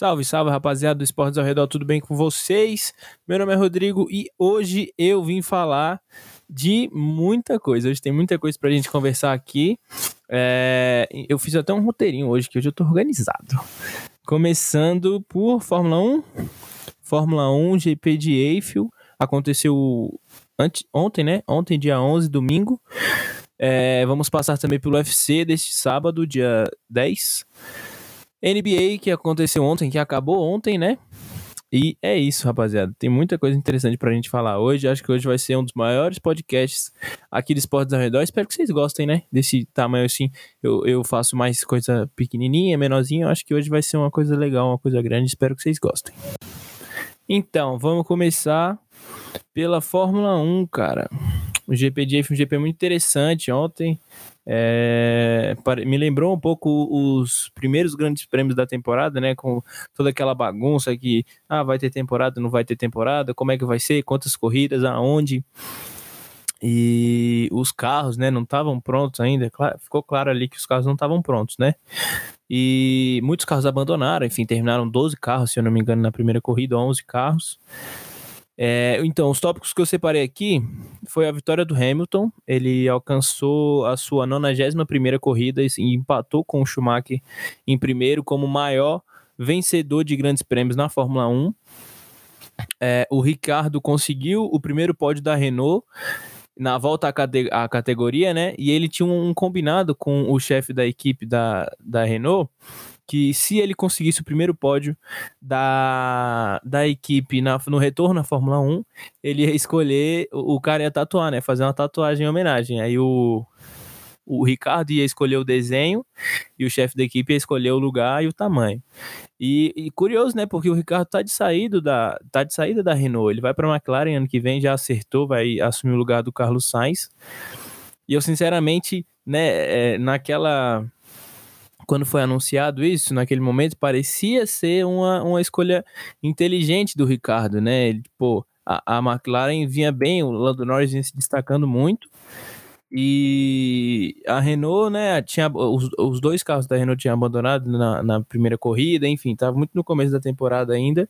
Salve, salve, rapaziada do Esportes ao Redor, tudo bem com vocês? Meu nome é Rodrigo e hoje eu vim falar de muita coisa. Hoje tem muita coisa pra gente conversar aqui. É, eu fiz até um roteirinho hoje, que hoje eu tô organizado. Começando por Fórmula 1. Fórmula 1, GP de Eiffel. Aconteceu ante, ontem, né? Ontem, dia 11, domingo. É, vamos passar também pelo UFC deste sábado, dia 10. NBA que aconteceu ontem, que acabou ontem, né? E é isso, rapaziada. Tem muita coisa interessante pra gente falar hoje. Acho que hoje vai ser um dos maiores podcasts aqui de esportes ao redor. Espero que vocês gostem, né? Desse tamanho assim. Eu, eu faço mais coisa pequenininha, menorzinha. Acho que hoje vai ser uma coisa legal, uma coisa grande. Espero que vocês gostem. Então, vamos começar pela Fórmula 1, cara. O GP de foi um GP muito interessante ontem. É, me lembrou um pouco os primeiros grandes prêmios da temporada, né? Com toda aquela bagunça que ah, vai ter temporada, não vai ter temporada, como é que vai ser, quantas corridas, aonde. E os carros, né, não estavam prontos ainda. Ficou claro ali que os carros não estavam prontos, né? E muitos carros abandonaram, enfim, terminaram 12 carros, se eu não me engano, na primeira corrida, 11 carros. É, então, os tópicos que eu separei aqui foi a vitória do Hamilton. Ele alcançou a sua 91 corrida e empatou com o Schumacher em primeiro como maior vencedor de grandes prêmios na Fórmula 1. É, o Ricardo conseguiu o primeiro pódio da Renault na volta à, cate à categoria, né? E ele tinha um, combinado com o chefe da equipe da, da Renault que se ele conseguisse o primeiro pódio da, da equipe na, no retorno à Fórmula 1, ele ia escolher, o, o cara ia tatuar, né? Fazer uma tatuagem em homenagem. Aí o, o Ricardo ia escolher o desenho e o chefe da equipe ia escolher o lugar e o tamanho. E, e, curioso, né? Porque o Ricardo tá de saída da, tá de saída da Renault. Ele vai para a McLaren ano que vem, já acertou, vai assumir o lugar do Carlos Sainz. E eu, sinceramente, né, é, naquela quando foi anunciado isso, naquele momento, parecia ser uma, uma escolha inteligente do Ricardo, né? Ele, a, a McLaren vinha bem, o Lando Norris vinha se destacando muito. E a Renault, né, tinha os, os dois carros da Renault tinham abandonado na, na primeira corrida, enfim, estava muito no começo da temporada ainda.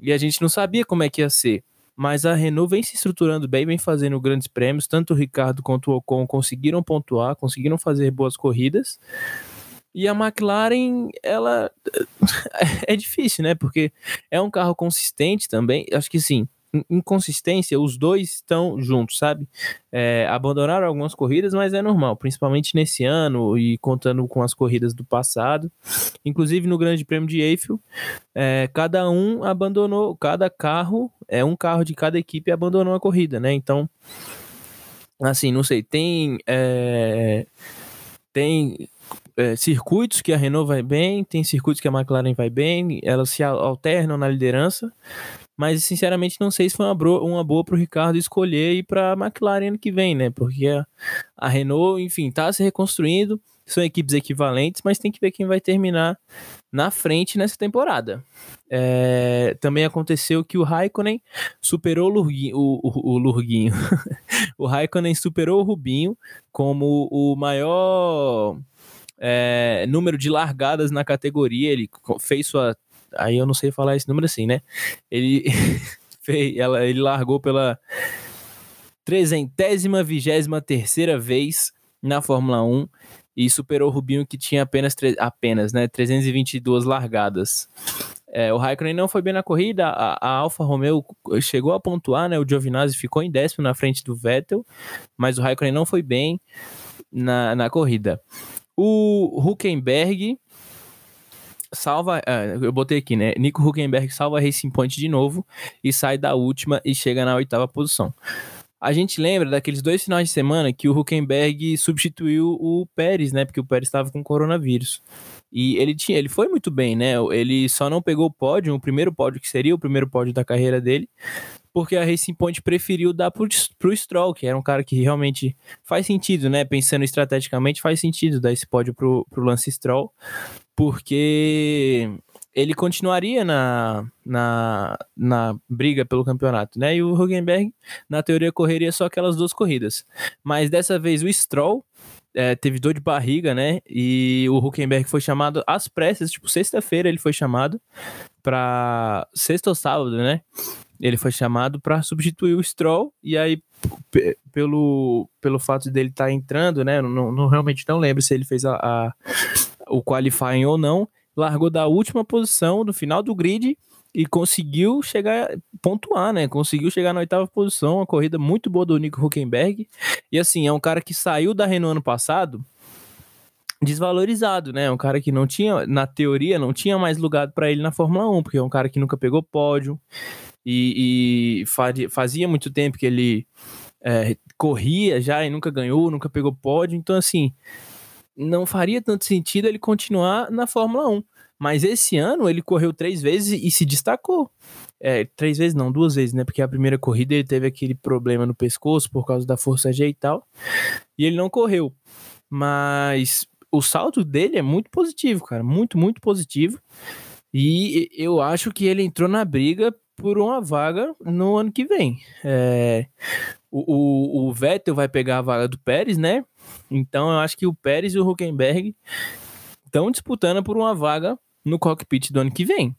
E a gente não sabia como é que ia ser. Mas a Renault vem se estruturando bem, vem fazendo grandes prêmios. Tanto o Ricardo quanto o Ocon conseguiram pontuar, conseguiram fazer boas corridas. E a McLaren, ela é difícil, né? Porque é um carro consistente também. Acho que sim, inconsistência, os dois estão juntos, sabe? É, abandonaram algumas corridas, mas é normal, principalmente nesse ano e contando com as corridas do passado. Inclusive no Grande Prêmio de Eiffel, é, cada um abandonou, cada carro, é um carro de cada equipe abandonou a corrida, né? Então, assim, não sei, tem. É, tem é, circuitos que a Renault vai bem, tem circuitos que a McLaren vai bem, elas se alternam na liderança, mas sinceramente não sei se foi uma, bro, uma boa para o Ricardo escolher ir para a McLaren ano que vem, né? Porque a, a Renault, enfim, está se reconstruindo, são equipes equivalentes, mas tem que ver quem vai terminar na frente nessa temporada. É, também aconteceu que o Raikkonen superou o Lurguinho. O, o, o, Lurguinho. o Raikkonen superou o Rubinho como o maior é, número de largadas na categoria. Ele fez sua. Aí eu não sei falar esse número assim, né? Ele fez, ela, ele largou pela trezentésima vigésima terceira vez na Fórmula 1 e superou o Rubinho que tinha apenas, apenas né, 322 largadas. É, o Raikkonen não foi bem na corrida, a, a Alfa Romeo chegou a pontuar, né, o Giovinazzi ficou em décimo na frente do Vettel, mas o Raikkonen não foi bem na, na corrida. O Huckenberg salva. Uh, eu botei aqui, né? Nico Huckenberg salva a Racing Point de novo e sai da última e chega na oitava posição. A gente lembra daqueles dois finais de semana que o Huckenberg substituiu o Pérez, né? Porque o Pérez estava com coronavírus. E ele tinha, ele foi muito bem, né? Ele só não pegou o pódio, o primeiro pódio que seria o primeiro pódio da carreira dele, porque a Racing Point preferiu dar pro, pro Stroll, que era um cara que realmente faz sentido, né? Pensando estrategicamente, faz sentido dar esse pódio pro, pro Lance Stroll, porque ele continuaria na, na, na briga pelo campeonato, né? E o Hugenberg, na teoria, correria só aquelas duas corridas. Mas dessa vez o Stroll é, teve dor de barriga, né? E o Huckenberg foi chamado às pressas, tipo, sexta-feira ele foi chamado para sexta ou sábado, né? Ele foi chamado para substituir o Stroll e aí pelo, pelo fato dele estar tá entrando, né? Não, não, realmente não lembro se ele fez a, a, o qualifying ou não. Largou da última posição no final do grid e conseguiu chegar, pontuar, né? Conseguiu chegar na oitava posição, uma corrida muito boa do Nico Huckenberg. E assim, é um cara que saiu da Renault ano passado desvalorizado, né? Um cara que não tinha, na teoria, não tinha mais lugar para ele na Fórmula 1, porque é um cara que nunca pegou pódio e, e fazia muito tempo que ele é, corria já e nunca ganhou, nunca pegou pódio. Então, assim, não faria tanto sentido ele continuar na Fórmula 1. Mas esse ano ele correu três vezes e se destacou. É, três vezes não, duas vezes, né? Porque a primeira corrida ele teve aquele problema no pescoço por causa da força G e tal. E ele não correu. Mas o salto dele é muito positivo, cara. Muito, muito positivo. E eu acho que ele entrou na briga por uma vaga no ano que vem. É, o, o, o, Vettel vai pegar a vaga do Pérez, né? Então eu acho que o Pérez e o Huckenberg estão disputando por uma vaga no cockpit do ano que vem.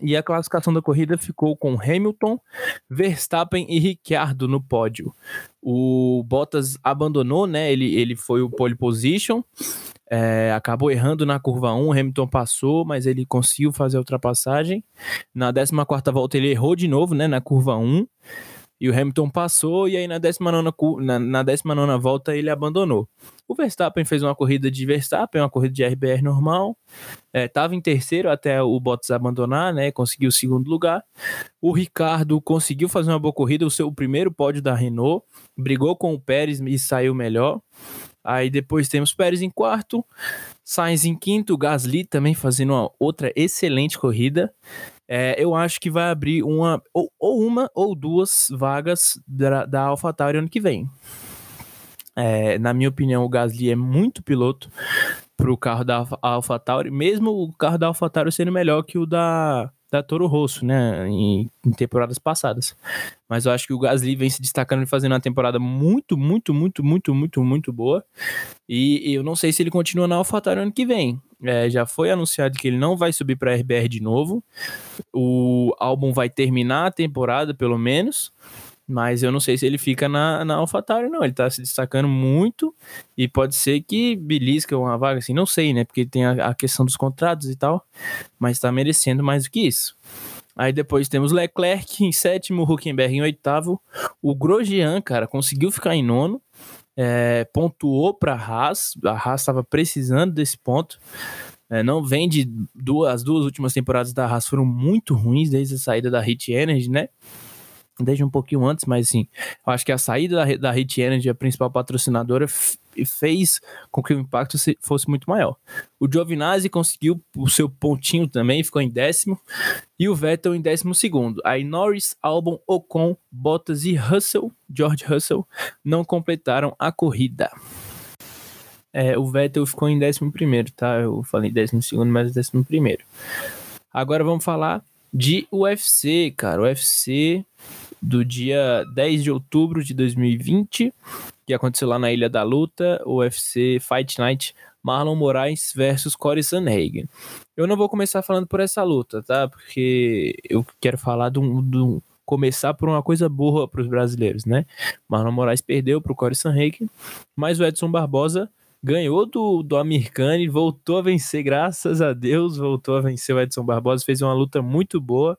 E a classificação da corrida ficou com Hamilton, Verstappen e Ricciardo no pódio. O Bottas abandonou, né? Ele, ele foi o pole position. É, acabou errando na curva 1, Hamilton passou, mas ele conseguiu fazer a ultrapassagem. Na 14 volta ele errou de novo, né, na curva 1. E o Hamilton passou, e aí na 19, na, na 19 volta ele abandonou. O Verstappen fez uma corrida de Verstappen, uma corrida de RBR normal. Estava é, em terceiro até o Bottas abandonar, né? Conseguiu o segundo lugar. O Ricardo conseguiu fazer uma boa corrida, o seu primeiro pódio da Renault. Brigou com o Pérez e saiu melhor. Aí depois temos Pérez em quarto, Sainz em quinto, Gasly também fazendo uma outra excelente corrida. É, eu acho que vai abrir uma ou, ou uma ou duas vagas da, da AlphaTauri ano que vem. É, na minha opinião, o Gasly é muito piloto para o carro da AlphaTauri, mesmo o carro da AlphaTauri sendo melhor que o da da Toro Rosso, né, em, em, temporadas passadas. Mas eu acho que o Gasly vem se destacando e fazendo uma temporada muito, muito, muito, muito, muito, muito boa. E, eu não sei se ele continua na AlphaTauri ano que vem. É, já foi anunciado que ele não vai subir para a RBR de novo. O álbum vai terminar a temporada, pelo menos. Mas eu não sei se ele fica na, na AlphaTauri, não. Ele tá se destacando muito e pode ser que belisca uma vaga, assim, não sei, né? Porque tem a, a questão dos contratos e tal, mas tá merecendo mais do que isso. Aí depois temos Leclerc em sétimo, Huckenberg em oitavo. O Grosjean, cara, conseguiu ficar em nono. É, pontuou para Haas. A Haas estava precisando desse ponto. É, não vem de duas, as duas últimas temporadas da Haas foram muito ruins desde a saída da Hit Energy, né? Desde um pouquinho antes, mas sim, eu acho que a saída da, da Hit Energy, a principal patrocinadora, fez com que o impacto fosse muito maior. O Giovinazzi conseguiu o seu pontinho também, ficou em décimo, e o Vettel em décimo segundo. Aí Norris, Albon, Ocon, Bottas e Russell, George Russell, não completaram a corrida. É, o Vettel ficou em décimo primeiro, tá? Eu falei décimo segundo, mas décimo primeiro. Agora vamos falar de UFC, cara. UFC do dia 10 de outubro de 2020, que aconteceu lá na Ilha da Luta, UFC Fight Night Marlon Moraes versus Corey Sanhagen. Eu não vou começar falando por essa luta, tá? Porque eu quero falar de um, começar por uma coisa boa para os brasileiros, né? Marlon Moraes perdeu para o Corey Sanhagen, mas o Edson Barbosa ganhou do, do Amirkani, voltou a vencer, graças a Deus, voltou a vencer o Edson Barbosa, fez uma luta muito boa,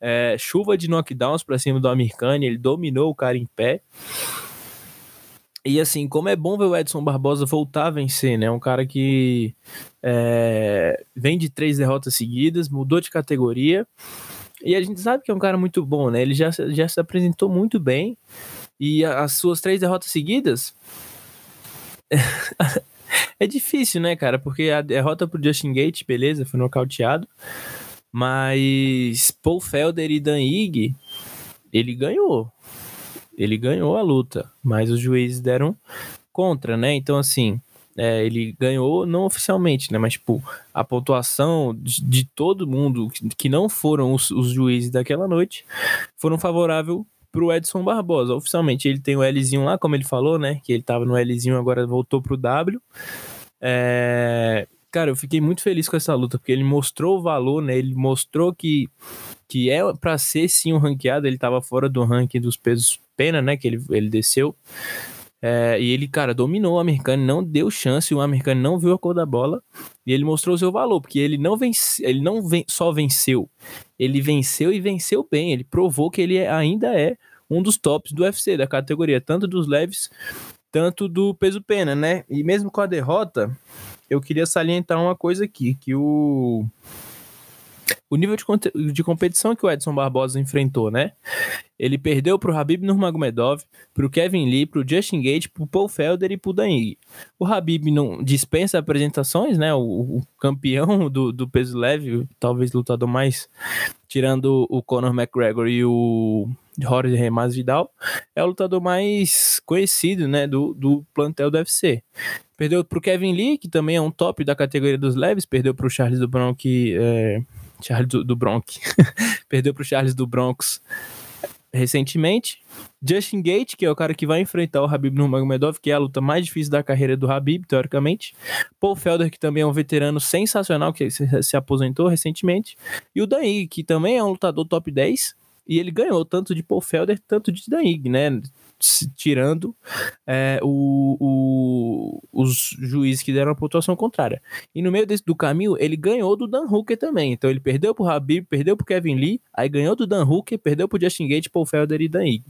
é, chuva de knockdowns para cima do Amirkani, ele dominou o cara em pé. E assim, como é bom ver o Edson Barbosa voltar a vencer, né? Um cara que é, vem de três derrotas seguidas, mudou de categoria. E a gente sabe que é um cara muito bom, né? Ele já, já se apresentou muito bem. E as suas três derrotas seguidas é difícil, né, cara? Porque a derrota pro Justin Gate, beleza, foi nocauteado. Mas Paul Felder e Dan Ig, ele ganhou. Ele ganhou a luta, mas os juízes deram contra, né? Então, assim, é, ele ganhou não oficialmente, né? Mas, tipo, a pontuação de, de todo mundo que não foram os, os, juízes daquela noite foram favorável pro Edson Barbosa. Oficialmente ele tem o Lzinho lá, como ele falou, né? Que ele tava no Lzinho, agora voltou pro W. É... Cara, eu fiquei muito feliz com essa luta, porque ele mostrou o valor, né? Ele mostrou que, que é para ser sim um ranqueado, ele tava fora do ranking dos pesos pena, né? Que ele, ele desceu. É, e ele, cara, dominou o americano, não deu chance, o americano não viu a cor da bola e ele mostrou o seu valor, porque ele não, vence, ele não ven só venceu, ele venceu e venceu bem, ele provou que ele ainda é um dos tops do UFC, da categoria, tanto dos leves, tanto do peso pena, né? E mesmo com a derrota, eu queria salientar uma coisa aqui, que o o nível de, de competição que o Edson Barbosa enfrentou, né? Ele perdeu pro Habib Nurmagomedov, pro Kevin Lee, pro Justin Gate, pro Paul Felder e pro Dan O Habib não dispensa apresentações, né? O, o campeão do, do, peso leve, talvez lutador mais, tirando o Conor McGregor e o Jorge Remas Vidal, é o lutador mais conhecido, né? Do, do plantel do UFC. Perdeu pro Kevin Lee, que também é um top da categoria dos leves, perdeu pro Charles do Bronx, que é, Charles do, do Bronx. perdeu pro Charles do Bronx recentemente. Justin Gate, que é o cara que vai enfrentar o Habib Nurmagomedov, que é a luta mais difícil da carreira do Habib, teoricamente. Paul Felder, que também é um veterano sensacional, que se, se aposentou recentemente. E o Dan que também é um lutador top 10, e ele ganhou tanto de Paul Felder, tanto de Dan né? tirando é, o, o, os juízes que deram a pontuação contrária. E no meio desse, do caminho, ele ganhou do Dan Hooker também. Então ele perdeu pro Habib, perdeu pro Kevin Lee, aí ganhou do Dan Hooker, perdeu pro Justin Gate, Paul Felder e Dan Ig.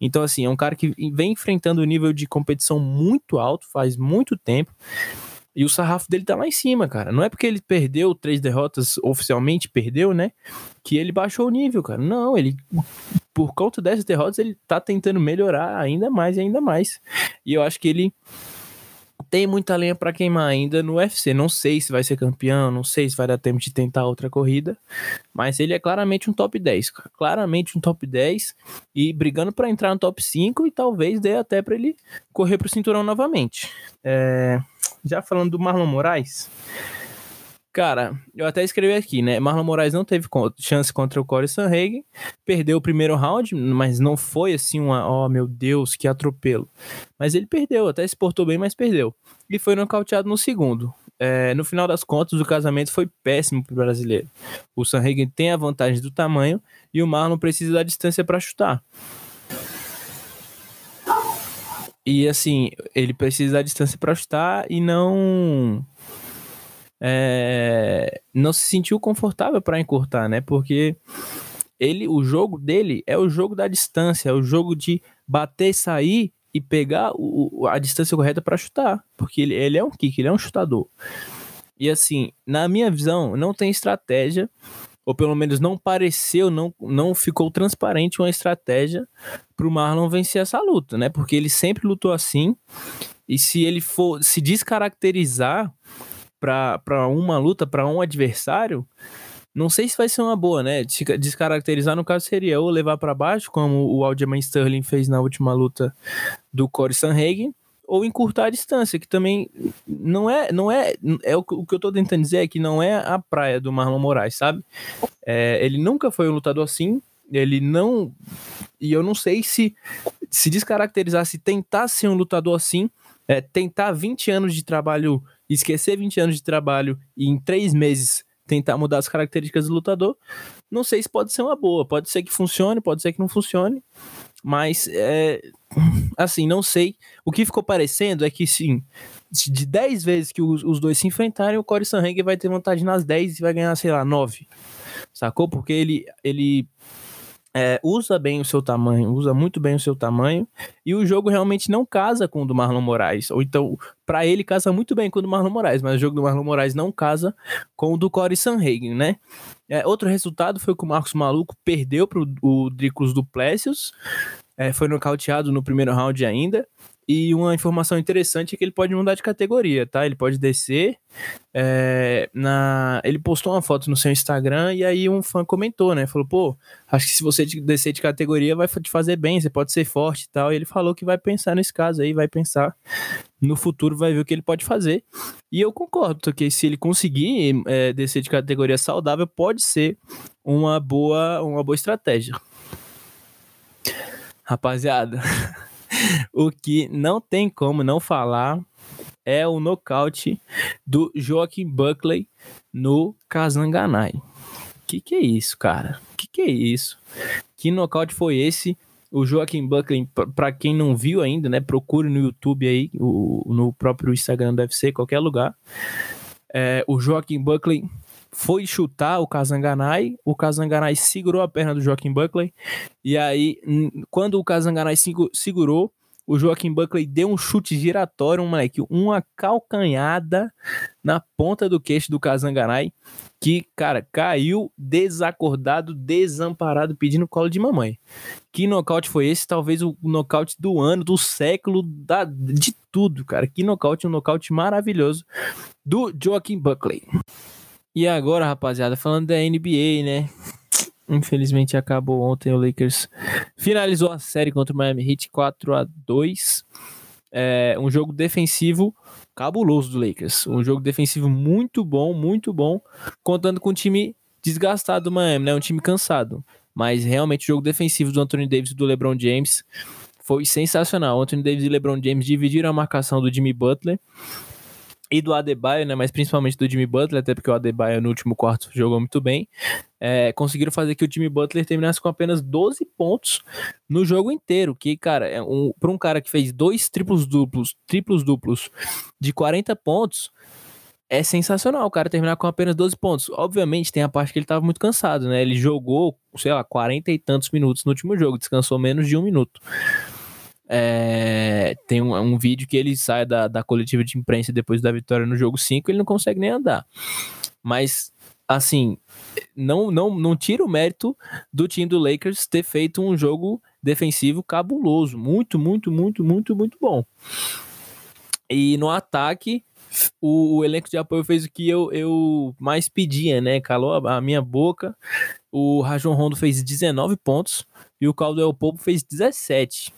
Então, assim, é um cara que vem enfrentando um nível de competição muito alto, faz muito tempo. E o sarrafo dele tá lá em cima, cara. Não é porque ele perdeu três derrotas, oficialmente perdeu, né? Que ele baixou o nível, cara. Não, ele por conta dessas derrotas, ele tá tentando melhorar ainda mais e ainda mais. E eu acho que ele tem muita lenha para queimar ainda no UFC. Não sei se vai ser campeão, não sei se vai dar tempo de tentar outra corrida, mas ele é claramente um top 10, claramente um top 10 e brigando para entrar no top 5 e talvez dê até para ele correr pro cinturão novamente. É... Já falando do Marlon Moraes, Cara, eu até escrevi aqui, né? Marlon Moraes não teve chance contra o Corey Sanhagen, perdeu o primeiro round, mas não foi assim uma, oh meu Deus, que atropelo. Mas ele perdeu, até se portou bem, mas perdeu. E foi nocauteado no segundo. É, no final das contas, o casamento foi péssimo pro brasileiro. O Sanhagen tem a vantagem do tamanho e o Marlon precisa da distância para chutar. E assim, ele precisa da distância para chutar e não é, não se sentiu confortável para encurtar, né? Porque ele, o jogo dele é o jogo da distância, é o jogo de bater, sair e pegar o, a distância correta para chutar, porque ele, ele é um kick, ele é um chutador. E assim, na minha visão, não tem estratégia, ou pelo menos não pareceu, não, não ficou transparente uma estratégia para o Marlon vencer essa luta, né? Porque ele sempre lutou assim, e se ele for se descaracterizar para uma luta, para um adversário, não sei se vai ser uma boa, né? Descaracterizar, no caso, seria ou levar para baixo, como o Aljamain Sterling fez na última luta do Corey Sanhagen, ou encurtar a distância, que também não é, não é, é o, que eu tô tentando dizer é que não é a praia do Marlon Moraes, sabe? É, ele nunca foi um lutador assim, ele não, e eu não sei se se descaracterizar, se tentar ser um lutador assim, é, tentar 20 anos de trabalho esquecer 20 anos de trabalho e em três meses tentar mudar as características do lutador, não sei se pode ser uma boa. Pode ser que funcione, pode ser que não funcione. Mas, é, assim, não sei. O que ficou parecendo é que, sim, de 10 vezes que os, os dois se enfrentarem, o Corey Sanhagen vai ter vantagem nas 10 e vai ganhar, sei lá, 9. Sacou? Porque ele, ele é, usa bem o seu tamanho, usa muito bem o seu tamanho, e o jogo realmente não casa com o do Marlon Moraes. Ou então, para ele, casa muito bem com o do Marlon Moraes, mas o jogo do Marlon Moraes não casa com o do Corey Sanhagen, né? É, outro resultado foi que o Marcos Maluco perdeu para o Dricos Duplessis, é, foi nocauteado no primeiro round ainda, e uma informação interessante é que ele pode mudar de categoria, tá? Ele pode descer. É, na... Ele postou uma foto no seu Instagram e aí um fã comentou, né? Falou, pô, acho que se você descer de categoria vai te fazer bem, você pode ser forte e tal. E ele falou que vai pensar nesse caso aí, vai pensar no futuro, vai ver o que ele pode fazer. E eu concordo, porque se ele conseguir é, descer de categoria saudável, pode ser uma boa, uma boa estratégia. Rapaziada, o que não tem como não falar é o nocaute do Joaquim Buckley no Kazanganai. Que que é isso, cara? Que que é isso? Que nocaute foi esse? O Joaquim Buckley, para quem não viu ainda, né, procure no YouTube aí, o, no próprio Instagram do UFC, qualquer lugar. É, o Joaquim Buckley foi chutar o Kazanganai, o Kazanganai segurou a perna do Joaquim Buckley, e aí, quando o Kazanganai segurou, o Joaquim Buckley deu um chute giratório, um moleque, uma calcanhada na ponta do queixo do Kazanganai, que, cara, caiu desacordado, desamparado, pedindo colo de mamãe. Que nocaute foi esse? Talvez o nocaute do ano, do século, da, de tudo, cara. Que nocaute, um nocaute maravilhoso do Joaquim Buckley. E agora, rapaziada, falando da NBA, né? Infelizmente acabou ontem o Lakers finalizou a série contra o Miami Heat 4 a 2. É, um jogo defensivo cabuloso do Lakers. Um jogo defensivo muito bom, muito bom, contando com um time desgastado do Miami, né? Um time cansado. Mas realmente o jogo defensivo do Anthony Davis e do LeBron James foi sensacional. O Anthony Davis e LeBron James dividiram a marcação do Jimmy Butler e do Adebayo, né, mas principalmente do Jimmy Butler, até porque o Adebayo no último quarto jogou muito bem, é, conseguiram fazer que o Jimmy Butler terminasse com apenas 12 pontos no jogo inteiro, que, cara, é um, para um cara que fez dois triplos duplos, triplos duplos de 40 pontos, é sensacional o cara terminar com apenas 12 pontos. Obviamente tem a parte que ele estava muito cansado, né, ele jogou, sei lá, 40 e tantos minutos no último jogo, descansou menos de um minuto. É, tem um, um, vídeo que ele sai da, da coletiva de imprensa depois da vitória no jogo 5, ele não consegue nem andar. Mas, assim, não, não, não tira o mérito do time do Lakers ter feito um jogo defensivo cabuloso. Muito, muito, muito, muito, muito bom. E no ataque, o, o, elenco de apoio fez o que eu, eu mais pedia, né? Calou a, a minha boca. O Rajon Rondo fez 19 pontos e o Caldwell Pope fez 17.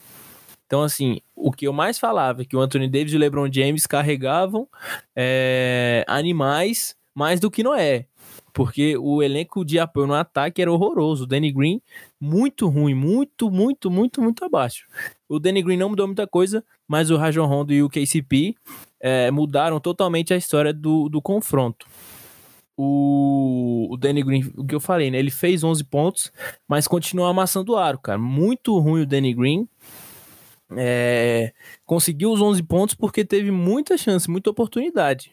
Então, assim, o que eu mais falava é que o Anthony Davis e o LeBron James carregavam é, animais mais do que Noé. Porque o elenco de apoio no ataque era horroroso. O Danny Green, muito ruim, muito, muito, muito, muito abaixo. O Danny Green não mudou muita coisa, mas o Rajon Rondo e o KCP é, mudaram totalmente a história do, do confronto. O, o Danny Green, o que eu falei, né? Ele fez 11 pontos, mas continua amassando o aro, cara. Muito ruim o Danny Green. É, conseguiu os 11 pontos porque teve muita chance, muita oportunidade.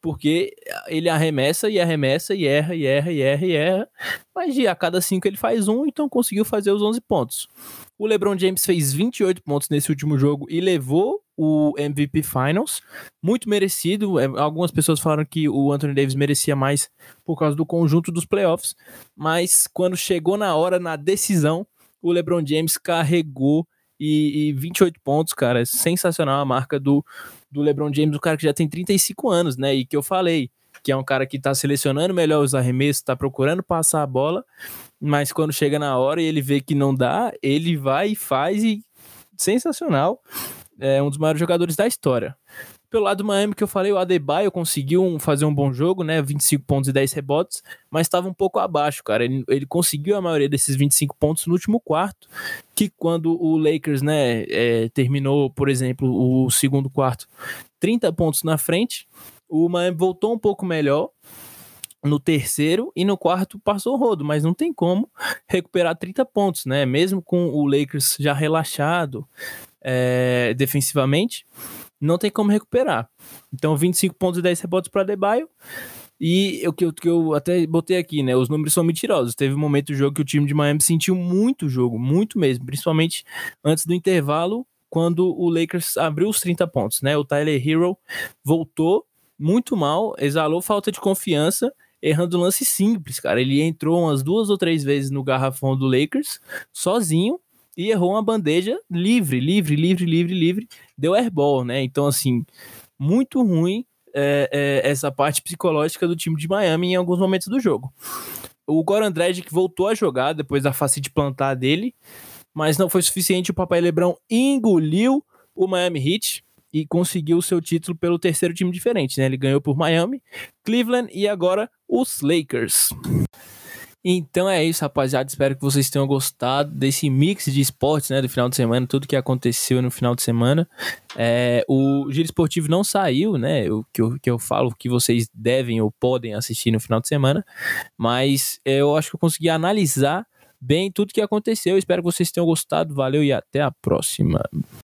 Porque ele arremessa e arremessa e erra e erra e erra e erra. Mas a cada 5 ele faz um, então conseguiu fazer os 11 pontos. O LeBron James fez 28 pontos nesse último jogo e levou o MVP Finals. Muito merecido. É, algumas pessoas falaram que o Anthony Davis merecia mais por causa do conjunto dos playoffs. Mas quando chegou na hora, na decisão, o LeBron James carregou e, e 28 pontos, cara. Sensacional a marca do, do LeBron James, o cara que já tem 35 anos, né? E que eu falei, que é um cara que tá selecionando melhor os arremessos, tá procurando passar a bola, mas quando chega na hora e ele vê que não dá, ele vai e faz e sensacional. É um dos maiores jogadores da história. Pelo lado do Miami, que eu falei, o Adebayo conseguiu um, fazer um bom jogo, né? 25 pontos e 10 rebotes, mas estava um pouco abaixo, cara. Ele, ele, conseguiu a maioria desses 25 pontos no último quarto, que quando o Lakers, né, é, terminou, por exemplo, o segundo quarto 30 pontos na frente, o Miami voltou um pouco melhor, no terceiro e no quarto passou o rodo, mas não tem como recuperar 30 pontos, né? Mesmo com o Lakers já relaxado é, defensivamente, não tem como recuperar. Então, 25 pontos e 10 rebotes para Adebayo. E o que, eu, que eu até botei aqui, né? Os números são mentirosos. Teve um momento do jogo que o time de Miami sentiu muito o jogo, muito mesmo. Principalmente antes do intervalo, quando o Lakers abriu os 30 pontos, né? O Tyler Hero voltou muito mal, exalou falta de confiança, errando lance simples, cara. Ele entrou umas duas ou três vezes no garrafão do Lakers, sozinho, e errou uma bandeja livre, livre, livre, livre, livre, deu airball, né? Então, assim, muito ruim é, é, essa parte psicológica do time de Miami em alguns momentos do jogo. O Goran Dragic voltou a jogar depois da face de plantar dele, mas não foi suficiente. O Papai Lebrão engoliu o Miami Heat e conseguiu o seu título pelo terceiro time diferente, né? Ele ganhou por Miami, Cleveland e agora os Lakers. Então é isso, rapaziada. Espero que vocês tenham gostado desse mix de esportes, né? Do final de semana, tudo que aconteceu no final de semana. É, o Giro Esportivo não saiu, né? O que eu, que eu falo que vocês devem ou podem assistir no final de semana. Mas eu acho que eu consegui analisar bem tudo que aconteceu. Espero que vocês tenham gostado. Valeu e até a próxima.